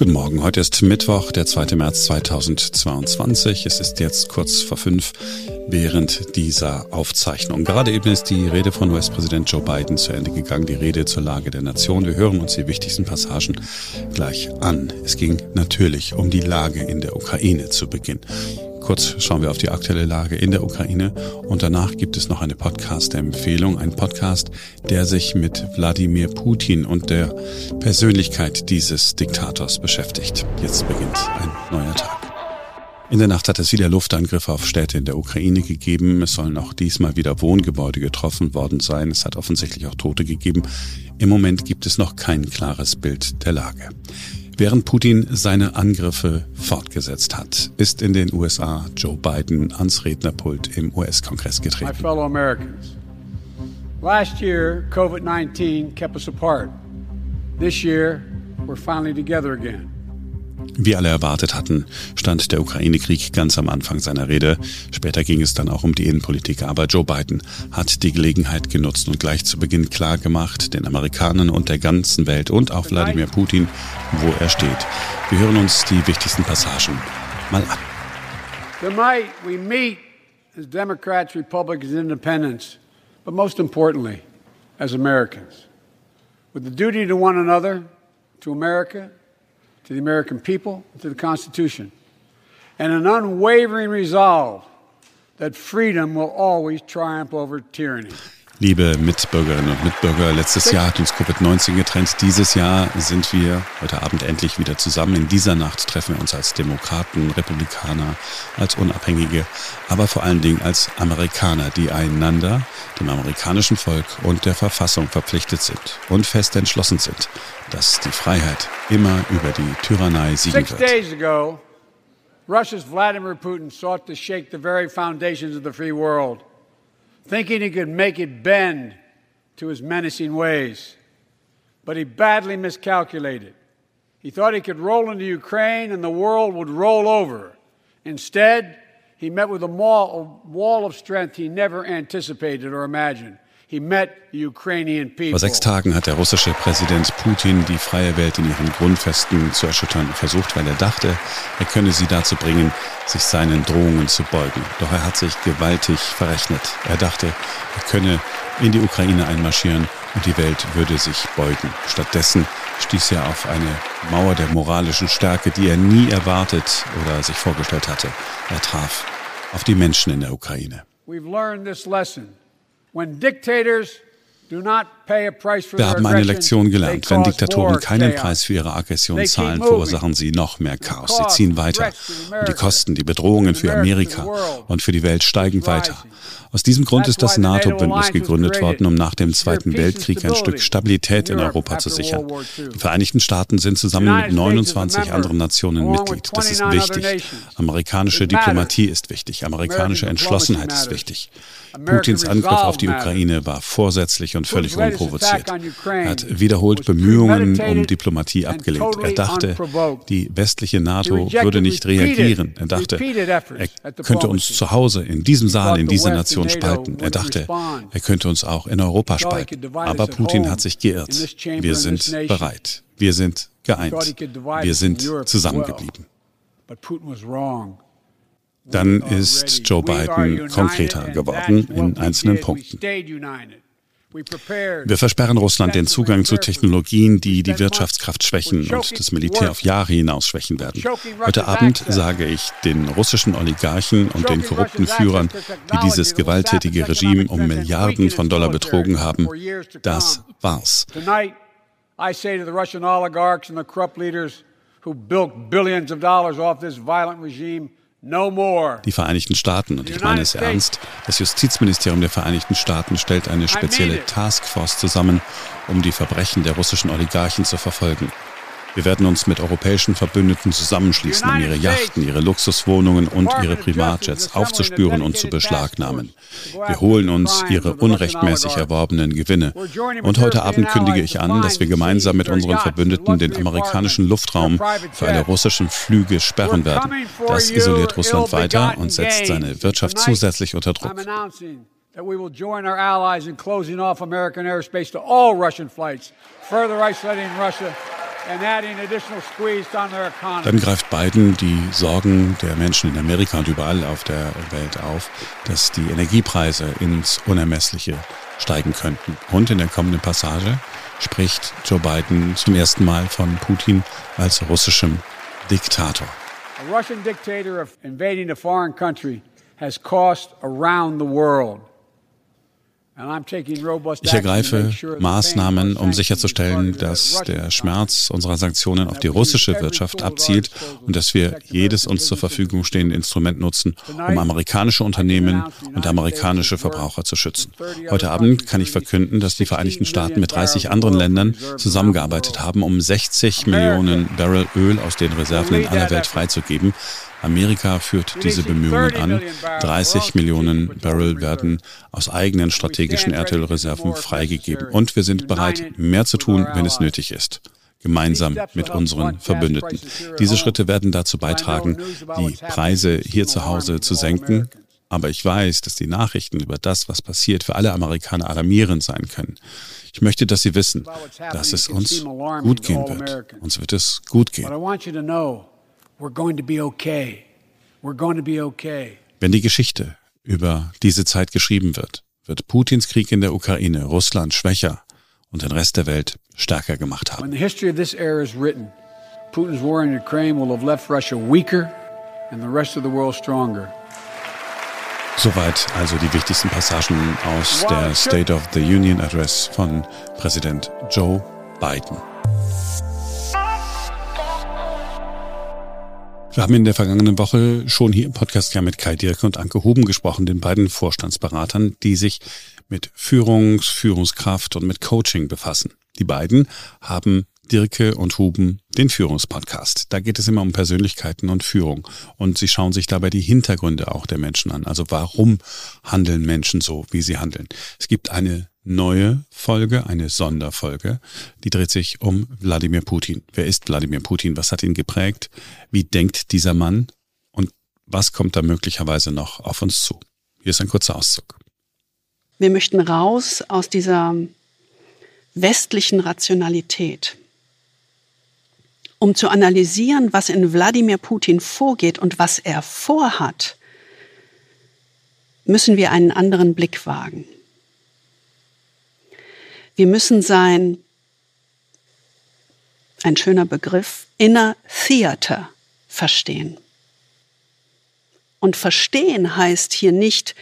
Guten Morgen, heute ist Mittwoch, der 2. März 2022. Es ist jetzt kurz vor fünf während dieser Aufzeichnung. Gerade eben ist die Rede von US-Präsident Joe Biden zu Ende gegangen, die Rede zur Lage der Nation. Wir hören uns die wichtigsten Passagen gleich an. Es ging natürlich um die Lage in der Ukraine zu Beginn. Kurz schauen wir auf die aktuelle Lage in der Ukraine und danach gibt es noch eine Podcast-Empfehlung, ein Podcast, der sich mit Wladimir Putin und der Persönlichkeit dieses Diktators beschäftigt. Jetzt beginnt ein neuer Tag. In der Nacht hat es wieder Luftangriffe auf Städte in der Ukraine gegeben. Es sollen auch diesmal wieder Wohngebäude getroffen worden sein. Es hat offensichtlich auch Tote gegeben. Im Moment gibt es noch kein klares Bild der Lage. Während Putin seine Angriffe fortgesetzt hat, ist in den USA Joe Biden ans Rednerpult im US-Kongress getreten. My fellow Americans. Last year, COVID-19 kept us apart. This year, we're finally together again. Wie alle erwartet hatten, stand der Ukraine-Krieg ganz am Anfang seiner Rede. Später ging es dann auch um die Innenpolitik. Aber Joe Biden hat die Gelegenheit genutzt und gleich zu Beginn klar gemacht, den Amerikanern und der ganzen Welt und auch Wladimir Putin, wo er steht. Wir hören uns die wichtigsten Passagen mal an. Tonight we meet as Democrats, Republicans, Independents, but most importantly, as Americans. With the duty to one another, to America, to the American people, to the Constitution, and an unwavering resolve that freedom will always triumph over tyranny. Liebe Mitbürgerinnen und Mitbürger, letztes Jahr hat uns Covid-19 getrennt. Dieses Jahr sind wir heute Abend endlich wieder zusammen. In dieser Nacht treffen wir uns als Demokraten, Republikaner, als Unabhängige, aber vor allen Dingen als Amerikaner, die einander, dem amerikanischen Volk und der Verfassung verpflichtet sind und fest entschlossen sind, dass die Freiheit immer über die Tyrannei siegen wird. Russia's Vladimir Putin sought to shake the very foundations of the free world. Thinking he could make it bend to his menacing ways. But he badly miscalculated. He thought he could roll into Ukraine and the world would roll over. Instead, he met with a wall of strength he never anticipated or imagined. Vor sechs Tagen hat der russische Präsident Putin die freie Welt in ihren Grundfesten zu erschüttern versucht, weil er dachte, er könne sie dazu bringen, sich seinen Drohungen zu beugen. Doch er hat sich gewaltig verrechnet. Er dachte, er könne in die Ukraine einmarschieren und die Welt würde sich beugen. Stattdessen stieß er auf eine Mauer der moralischen Stärke, die er nie erwartet oder sich vorgestellt hatte. Er traf auf die Menschen in der Ukraine. We've learned this lesson. when dictators do not Wir haben eine Lektion gelernt. Wenn Diktatoren keinen Preis für ihre Aggression zahlen, verursachen sie noch mehr Chaos. Sie ziehen weiter. Und die Kosten, die Bedrohungen für Amerika und für die Welt steigen weiter. Aus diesem Grund ist das NATO-Bündnis gegründet worden, um nach dem Zweiten Weltkrieg ein Stück Stabilität in Europa zu sichern. Die Vereinigten Staaten sind zusammen mit 29 anderen Nationen Mitglied. Das ist wichtig. Amerikanische Diplomatie ist wichtig. Amerikanische Entschlossenheit ist wichtig. Putins Angriff auf die Ukraine war vorsätzlich und völlig unprovoziert. Er hat wiederholt Bemühungen um Diplomatie abgelehnt. Er dachte, die westliche NATO würde nicht reagieren. Er dachte, er könnte uns zu Hause in diesem Saal, in dieser Nation spalten. Er dachte, er könnte uns auch in Europa spalten. Aber Putin hat sich geirrt. Wir sind bereit. Wir sind geeint. Wir sind zusammengeblieben. Dann ist Joe Biden konkreter geworden in einzelnen Punkten. Wir versperren Russland den Zugang zu Technologien, die die Wirtschaftskraft schwächen und das Militär auf Jahre hinaus schwächen werden. Heute Abend sage ich den russischen Oligarchen und den korrupten Führern, die dieses gewalttätige Regime um Milliarden von Dollar betrogen haben, das war's. I say to the Russian oligarchs and the corrupt leaders who built billions of dollars off this violent regime, die Vereinigten Staaten, und ich meine es ernst, das Justizministerium der Vereinigten Staaten stellt eine spezielle Taskforce zusammen, um die Verbrechen der russischen Oligarchen zu verfolgen. Wir werden uns mit europäischen Verbündeten zusammenschließen, um ihre Yachten, ihre Luxuswohnungen und ihre Privatjets aufzuspüren und zu beschlagnahmen. Wir holen uns ihre unrechtmäßig erworbenen Gewinne. Und heute Abend kündige ich an, dass wir gemeinsam mit unseren Verbündeten den amerikanischen Luftraum für alle russischen Flüge sperren werden. Das isoliert Russland weiter und setzt seine Wirtschaft zusätzlich unter Druck. that we will join our allies in closing off American airspace to all Russian flights, further isolating Russia Dann greift Biden die Sorgen der Menschen in Amerika und überall auf der Welt auf, dass die Energiepreise ins Unermessliche steigen könnten. Und in der kommenden Passage spricht Joe Biden zum ersten Mal von Putin als russischem Diktator. A Russian dictator of invading a foreign country has cost around the world ich ergreife Maßnahmen, um sicherzustellen, dass der Schmerz unserer Sanktionen auf die russische Wirtschaft abzielt und dass wir jedes uns zur Verfügung stehende Instrument nutzen, um amerikanische Unternehmen und amerikanische Verbraucher zu schützen. Heute Abend kann ich verkünden, dass die Vereinigten Staaten mit 30 anderen Ländern zusammengearbeitet haben, um 60 Millionen Barrel Öl aus den Reserven in aller Welt freizugeben. Amerika führt diese Bemühungen an. 30 Millionen Barrel werden aus eigenen strategischen Erdölreserven freigegeben. Und wir sind bereit, mehr zu tun, wenn es nötig ist gemeinsam mit unseren Verbündeten. Diese Schritte werden dazu beitragen, die Preise hier zu Hause zu senken. Aber ich weiß, dass die Nachrichten über das, was passiert, für alle Amerikaner alarmierend sein können. Ich möchte, dass Sie wissen, dass es uns gut gehen wird. Uns wird es gut gehen. Wenn die Geschichte über diese Zeit geschrieben wird, wird Putins Krieg in der Ukraine Russland schwächer und den Rest der Welt stärker gemacht haben. When the history of this era is written, Putin's war in Ukraine will have left Russia weaker and the rest of the world stronger. Soweit also die wichtigsten Passagen aus der State of the Union Address von Präsident Joe Biden. Wir haben in der vergangenen Woche schon hier im Podcast ja mit Kai Dirke und Anke Huben gesprochen, den beiden Vorstandsberatern, die sich mit Führungs-, Führungskraft und mit Coaching befassen. Die beiden haben Dirke und Huben den Führungspodcast. Da geht es immer um Persönlichkeiten und Führung. Und sie schauen sich dabei die Hintergründe auch der Menschen an. Also warum handeln Menschen so, wie sie handeln? Es gibt eine neue Folge, eine Sonderfolge, die dreht sich um Wladimir Putin. Wer ist Wladimir Putin? Was hat ihn geprägt? Wie denkt dieser Mann? Und was kommt da möglicherweise noch auf uns zu? Hier ist ein kurzer Auszug. Wir möchten raus aus dieser westlichen Rationalität, um zu analysieren, was in Wladimir Putin vorgeht und was er vorhat, müssen wir einen anderen Blick wagen. Wir müssen sein, ein schöner Begriff, Inner Theater verstehen. Und verstehen heißt hier nicht,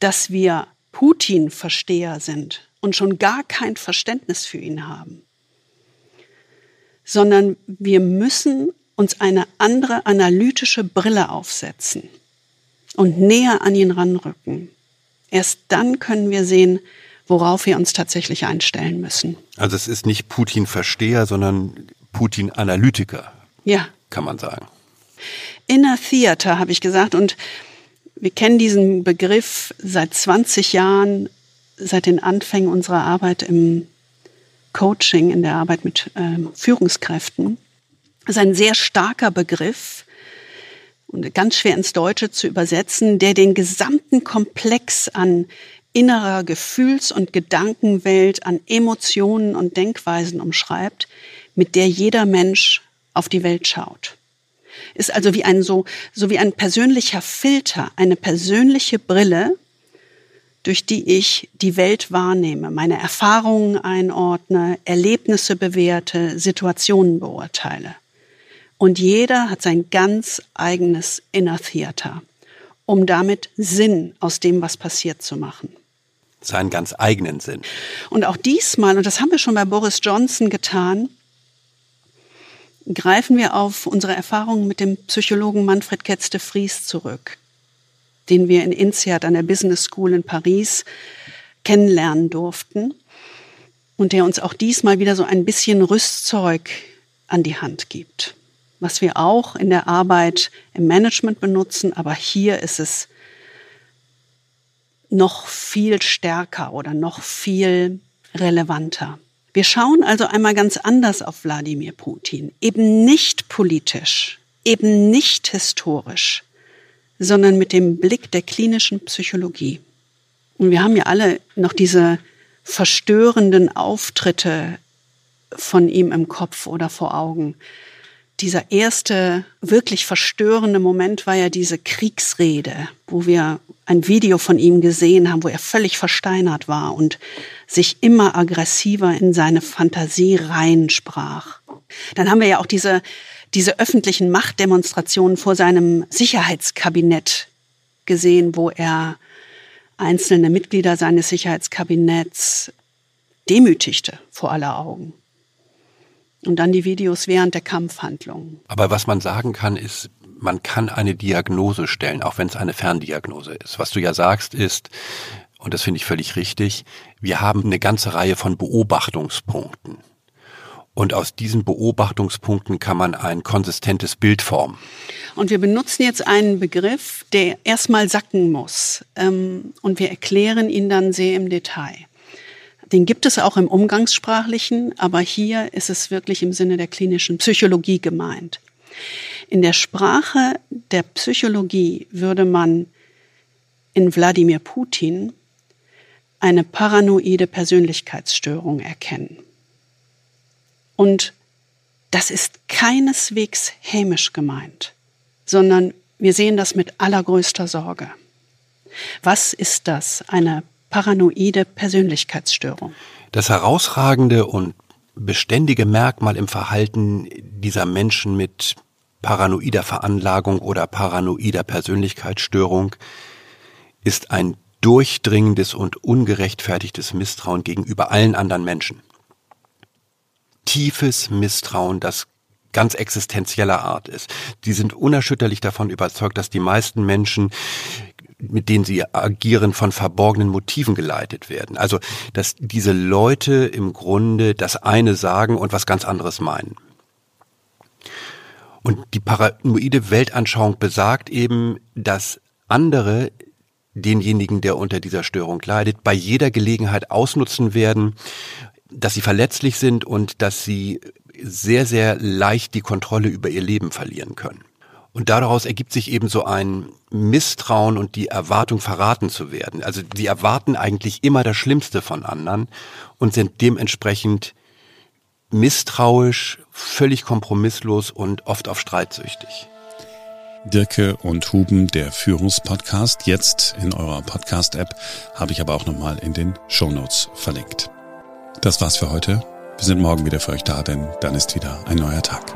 dass wir Putin-Versteher sind und schon gar kein Verständnis für ihn haben, sondern wir müssen uns eine andere analytische Brille aufsetzen und näher an ihn ranrücken. Erst dann können wir sehen, worauf wir uns tatsächlich einstellen müssen. Also es ist nicht Putin-Versteher, sondern Putin-Analytiker. Ja. Kann man sagen. Inner Theater habe ich gesagt und wir kennen diesen Begriff seit 20 Jahren, seit den Anfängen unserer Arbeit im Coaching, in der Arbeit mit ähm, Führungskräften. Das ist ein sehr starker Begriff und ganz schwer ins Deutsche zu übersetzen, der den gesamten Komplex an innerer Gefühls- und Gedankenwelt an Emotionen und Denkweisen umschreibt, mit der jeder Mensch auf die Welt schaut. Ist also wie ein so, so wie ein persönlicher Filter, eine persönliche Brille, durch die ich die Welt wahrnehme, meine Erfahrungen einordne, Erlebnisse bewerte, Situationen beurteile. Und jeder hat sein ganz eigenes Inner Theater, um damit Sinn aus dem, was passiert, zu machen seinen ganz eigenen Sinn. Und auch diesmal, und das haben wir schon bei Boris Johnson getan, greifen wir auf unsere Erfahrungen mit dem Psychologen Manfred Ketzte Vries zurück, den wir in INSEAD an der Business School in Paris kennenlernen durften und der uns auch diesmal wieder so ein bisschen Rüstzeug an die Hand gibt, was wir auch in der Arbeit im Management benutzen, aber hier ist es noch viel stärker oder noch viel relevanter. Wir schauen also einmal ganz anders auf Wladimir Putin, eben nicht politisch, eben nicht historisch, sondern mit dem Blick der klinischen Psychologie. Und wir haben ja alle noch diese verstörenden Auftritte von ihm im Kopf oder vor Augen. Dieser erste wirklich verstörende Moment war ja diese Kriegsrede, wo wir ein Video von ihm gesehen haben, wo er völlig versteinert war und sich immer aggressiver in seine Fantasie reinsprach. Dann haben wir ja auch diese, diese öffentlichen Machtdemonstrationen vor seinem Sicherheitskabinett gesehen, wo er einzelne Mitglieder seines Sicherheitskabinetts demütigte vor aller Augen. Und dann die Videos während der Kampfhandlungen. Aber was man sagen kann, ist, man kann eine Diagnose stellen, auch wenn es eine Ferndiagnose ist. Was du ja sagst, ist, und das finde ich völlig richtig, wir haben eine ganze Reihe von Beobachtungspunkten. Und aus diesen Beobachtungspunkten kann man ein konsistentes Bild formen. Und wir benutzen jetzt einen Begriff, der erstmal sacken muss. Ähm, und wir erklären ihn dann sehr im Detail. Den gibt es auch im Umgangssprachlichen, aber hier ist es wirklich im Sinne der klinischen Psychologie gemeint. In der Sprache der Psychologie würde man in Wladimir Putin eine paranoide Persönlichkeitsstörung erkennen. Und das ist keineswegs hämisch gemeint, sondern wir sehen das mit allergrößter Sorge. Was ist das? Eine paranoide Persönlichkeitsstörung. Das herausragende und beständige Merkmal im Verhalten dieser Menschen mit paranoider Veranlagung oder paranoider Persönlichkeitsstörung ist ein durchdringendes und ungerechtfertigtes Misstrauen gegenüber allen anderen Menschen. Tiefes Misstrauen, das ganz existenzieller Art ist. Die sind unerschütterlich davon überzeugt, dass die meisten Menschen mit denen sie agieren, von verborgenen Motiven geleitet werden. Also, dass diese Leute im Grunde das eine sagen und was ganz anderes meinen. Und die paranoide Weltanschauung besagt eben, dass andere denjenigen, der unter dieser Störung leidet, bei jeder Gelegenheit ausnutzen werden, dass sie verletzlich sind und dass sie sehr, sehr leicht die Kontrolle über ihr Leben verlieren können. Und daraus ergibt sich eben so ein Misstrauen und die Erwartung, verraten zu werden. Also sie erwarten eigentlich immer das Schlimmste von anderen und sind dementsprechend misstrauisch, völlig kompromisslos und oft auf streitsüchtig. Dirke und Huben, der Führungspodcast, jetzt in eurer Podcast-App, habe ich aber auch nochmal in den Shownotes verlinkt. Das war's für heute. Wir sind morgen wieder für euch da, denn dann ist wieder ein neuer Tag.